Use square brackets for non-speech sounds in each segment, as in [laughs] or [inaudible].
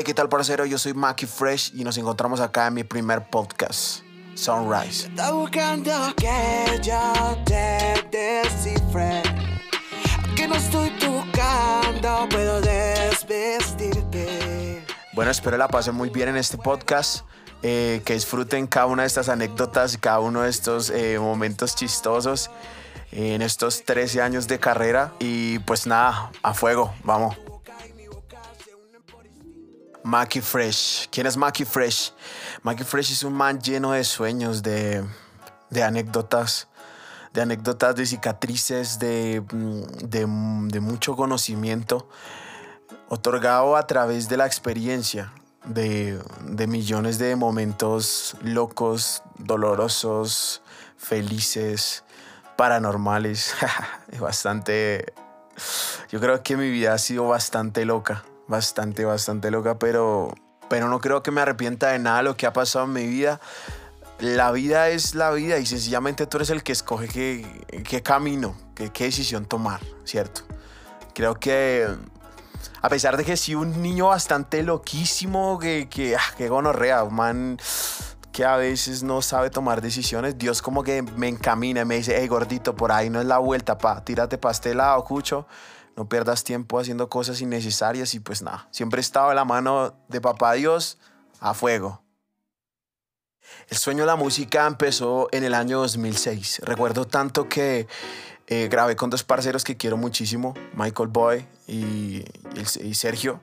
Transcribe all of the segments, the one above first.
Hey, ¿qué tal, parcero? Yo soy Mackie Fresh y nos encontramos acá en mi primer podcast, Sunrise. Está buscando que yo te descifre. Que no estoy buscando, puedo desvestirte. Bueno, espero la pasen muy bien en este podcast. eh, que disfruten cada una de estas anécdotas, cada uno de estos eh, momentos chistosos eh, en estos 13 años de carrera. Y pues nada, a fuego, vamos. Mackie Fresh. ¿Quién es Mackie Fresh? Mackie Fresh es un man lleno de sueños, de, de anécdotas, de anécdotas, de cicatrices, de, mm, de, de mucho conocimiento, otorgado a través de la experiencia, de, de millones de momentos locos, dolorosos, felices, paranormales. [laughs] Es bastante... Yo creo que mi vida ha sido bastante loca bastante, bastante loca, pero, pero no creo que me arrepienta de nada lo que ha pasado en mi vida. La vida es la vida y sencillamente tú eres el que escoge qué, qué camino, qué, qué decisión tomar, ¿cierto? Creo que a pesar de que sí un niño bastante loquísimo, que, que, ah, que gonorrea, un man que a veces no sabe tomar decisiones, Dios como que me encamina y me dice, hey gordito, por ahí no es la vuelta, pa, tírate pa' este lado, cucho no pierdas tiempo haciendo cosas innecesarias y pues nada, siempre de la mano de papá Dios a fuego. El sueño de la música empezó en el año 2006. Recuerdo tanto que eh, grabé con dos parceros que quiero muchísimo, Michael Boy y, Sergio.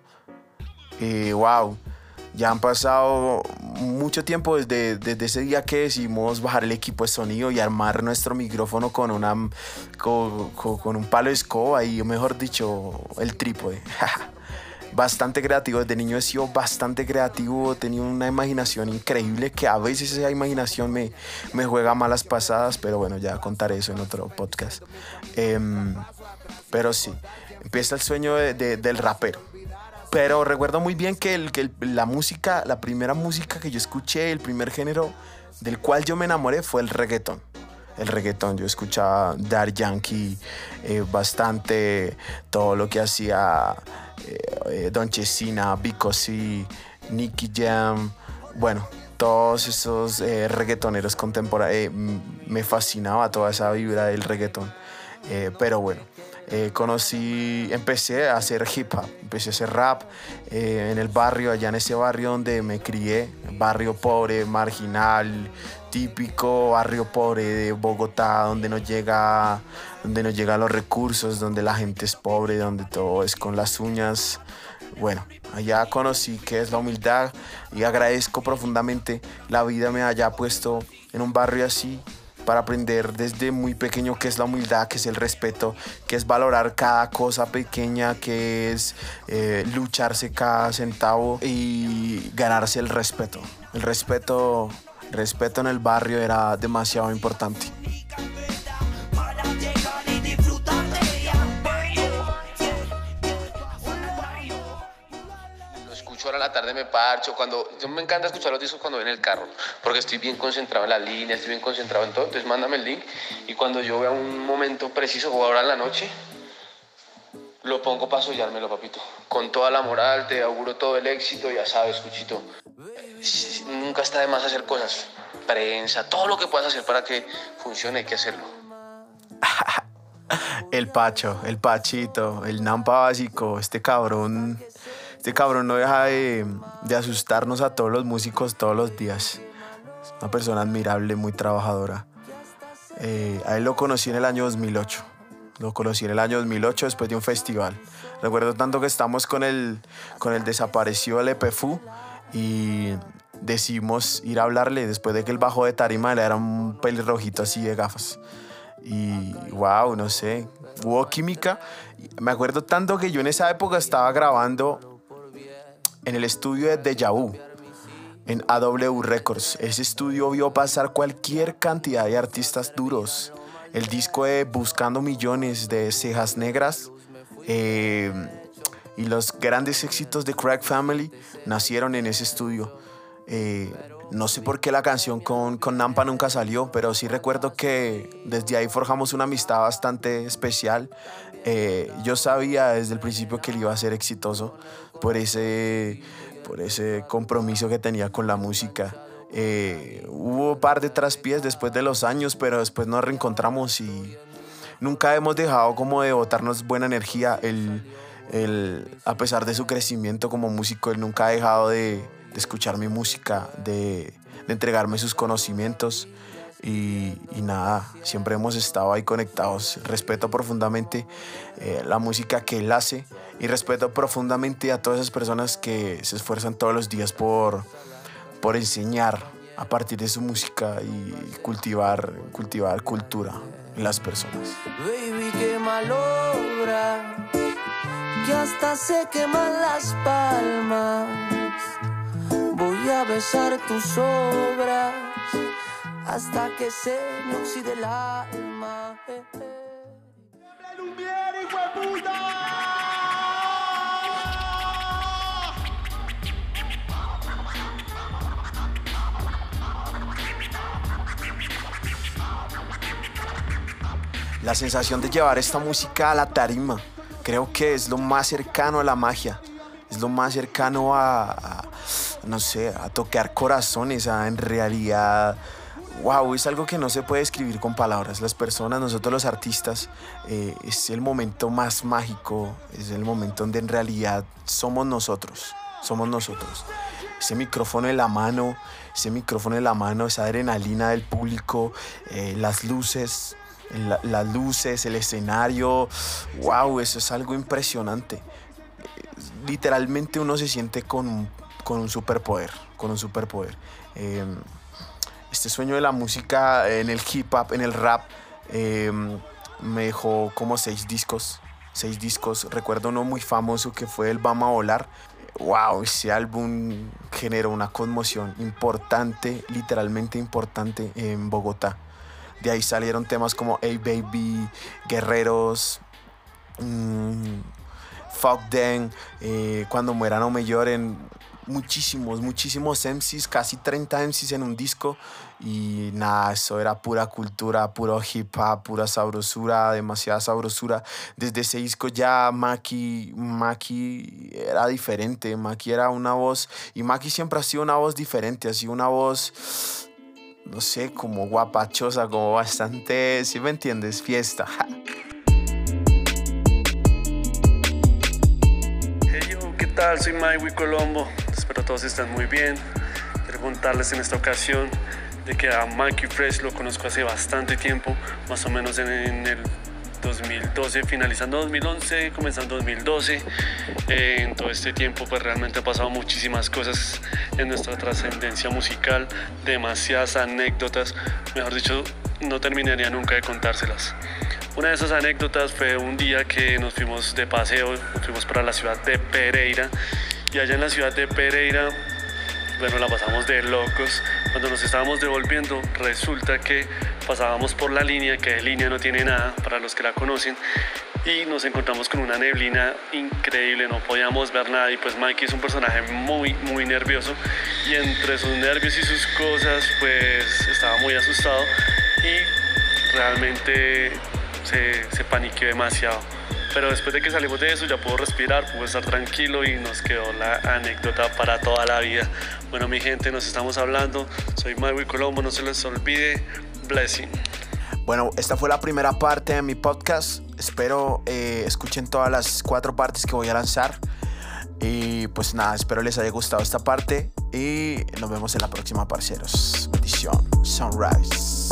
Y wow, ya han pasado mucho tiempo desde, desde, ese día que decidimos bajar el equipo de sonido y armar nuestro micrófono con, una, con, con, con un palo de escoba y, mejor dicho, el trípode. [laughs] bastante creativo, desde niño he sido bastante creativo, he tenido una imaginación increíble que a veces esa imaginación me, me juega malas pasadas, pero bueno, ya contaré eso en otro podcast. Eh, pero sí, empieza el sueño de, de, del rapero. Pero recuerdo muy bien que, el, que la música, la primera música que yo escuché, el primer género del cual yo me enamoré fue el reggaetón. El reggaetón, yo escuchaba Dar Yankee eh, bastante, todo lo que hacía eh, Don Chesina, Vico C, Nicky Jam, bueno, todos esos eh, reggaetoneros contemporáneos, me fascinaba toda esa vibra del reggaetón. pero bueno, eh, conocí, empecé a hacer hip hop, empecé a hacer rap eh, en el barrio, allá en ese barrio donde me crié, barrio pobre, marginal, típico barrio pobre de Bogotá, donde no llega, donde no llegan los recursos, donde la gente es pobre, donde todo es con las uñas. Bueno, allá conocí qué es la humildad y agradezco profundamente la vida me haya puesto en un barrio así para aprender desde muy pequeño qué es la humildad, qué es el respeto, qué es valorar cada cosa pequeña, qué es eh, lucharse cada centavo y ganarse el respeto. El respeto, respeto en el barrio era demasiado importante. A la tarde me parcho, cuando yo me encanta escuchar los discos cuando voy en el carro, porque estoy bien concentrado en la línea, estoy bien concentrado en todo, entonces mándame el link y cuando yo vea un momento preciso o ahora en la noche, lo pongo para soñármelo, papito. Con toda la moral, te auguro todo el éxito, ya sabes, Cuchito. Nunca está de más hacer cosas, prensa, todo lo que puedas hacer para que funcione, hay que hacerlo. [laughs] el Pacho, el Pachito, el Nampa básico, este cabrón este cabrón no deja de, asustarnos a todos los músicos todos los días. Es una persona admirable, muy trabajadora. Eh, a él lo conocí en el año 2008. Lo conocí en el año 2008 después de un festival. Recuerdo tanto que estamos con el, con el desaparecido LPFU y decidimos ir a hablarle después de que él bajó de tarima, él era un pelirrojito así de gafas. Y wow, no sé, hubo química. Me acuerdo tanto que yo en esa época estaba grabando en el estudio de Deja Vu, en AW Records. Ese estudio vio pasar cualquier cantidad de artistas duros. El disco de Buscando Millones de Cejas Negras eh, y los grandes éxitos de Crack Family nacieron en ese estudio. Eh, no sé por qué la canción con, con Nampa nunca salió, pero sí recuerdo que desde ahí forjamos una amistad bastante especial. Eh, yo sabía desde el principio que él iba a ser exitoso por ese, por ese compromiso que tenía con la música. Eh, hubo un par de traspiés después de los años, pero después nos reencontramos y nunca hemos dejado como de botarnos buena energía. Él, a pesar de su crecimiento como músico, él nunca ha dejado de, escuchar mi música, de, entregarme sus conocimientos. Y, nada, siempre hemos estado ahí conectados. Respeto profundamente eh, la música que él hace y respeto profundamente a todas esas personas que se esfuerzan todos los días por, por enseñar a partir de su música y cultivar, cultivar cultura en las personas. Baby, qué malogra, que hasta se queman las palmas. Voy a besar tus obras hasta que se me oxide el alma. La sensación de llevar esta música a la tarima, creo que es lo más cercano a la magia, es lo más cercano a, no sé, a tocar corazones, a en realidad wow, es algo que no se puede escribir con palabras. Las personas, nosotros los artistas, eh, es el momento más mágico, es el momento donde en realidad somos nosotros, somos nosotros. Ese micrófono en la mano, ese micrófono en la mano, esa adrenalina del público, eh, las luces, las luces, el escenario, wow, eso es algo impresionante. Literalmente uno se siente con con un superpoder, con un superpoder. Em, este sueño de la música en el hip hop, en el rap, em, me dejó como seis discos. Seis discos. Recuerdo uno muy famoso que fue el Vamos a Volar. Wow, ese álbum generó una conmoción importante, literalmente importante en Bogotá. De ahí salieron temas como Hey Baby, Guerreros, mmm, Fuck Them, eh, Cuando mueran o me lloren. Muchísimos, muchísimos MCs, casi 30 MCs en un disco. Y nada, eso era pura cultura, puro hip hop, pura sabrosura, demasiada sabrosura. Desde ese disco ya Maki, Maki era diferente. Maki era una voz, y Maki siempre ha sido una voz diferente, ha sido una voz no sé, como guapachosa, como bastante, si me entiendes, fiesta. [laughs] tal? Soy Mike Colombo. Espero todos estén muy bien. Quiero contarles en esta ocasión de que a Mikey Fresh lo conozco hace bastante tiempo, más o menos en, en el 2012, finalizando 2011, comenzando 2012. Eh, en todo este tiempo pues realmente ha pasado muchísimas cosas en nuestra trascendencia musical, demasiadas anécdotas, mejor dicho, no terminaría nunca de contárselas. Una de esas anécdotas fue un día que nos fuimos de paseo, fuimos para la ciudad de Pereira y allá en la ciudad de Pereira bueno, la pasamos de locos. Cuando nos estábamos devolviendo, resulta que pasábamos por la línea, que de línea no tiene nada, para los que la conocen, y nos encontramos con una neblina increíble, no podíamos ver nada, y pues Mikey es un personaje muy, muy nervioso, y entre sus nervios y sus cosas, pues estaba muy asustado, y realmente se, se paniqueó demasiado pero después de que salimos de eso ya puedo respirar, puedo estar tranquilo y nos quedó la anécdota para toda la vida. Bueno, mi gente, nos estamos hablando. Soy Marwy Colombo, no se les olvide. Blessing. Bueno, esta fue la primera parte de mi podcast. Espero eh, escuchen todas las cuatro partes que voy a lanzar. Y pues nada, espero les haya gustado esta parte. Y nos vemos en la próxima, parceros. Bendición. Sunrise.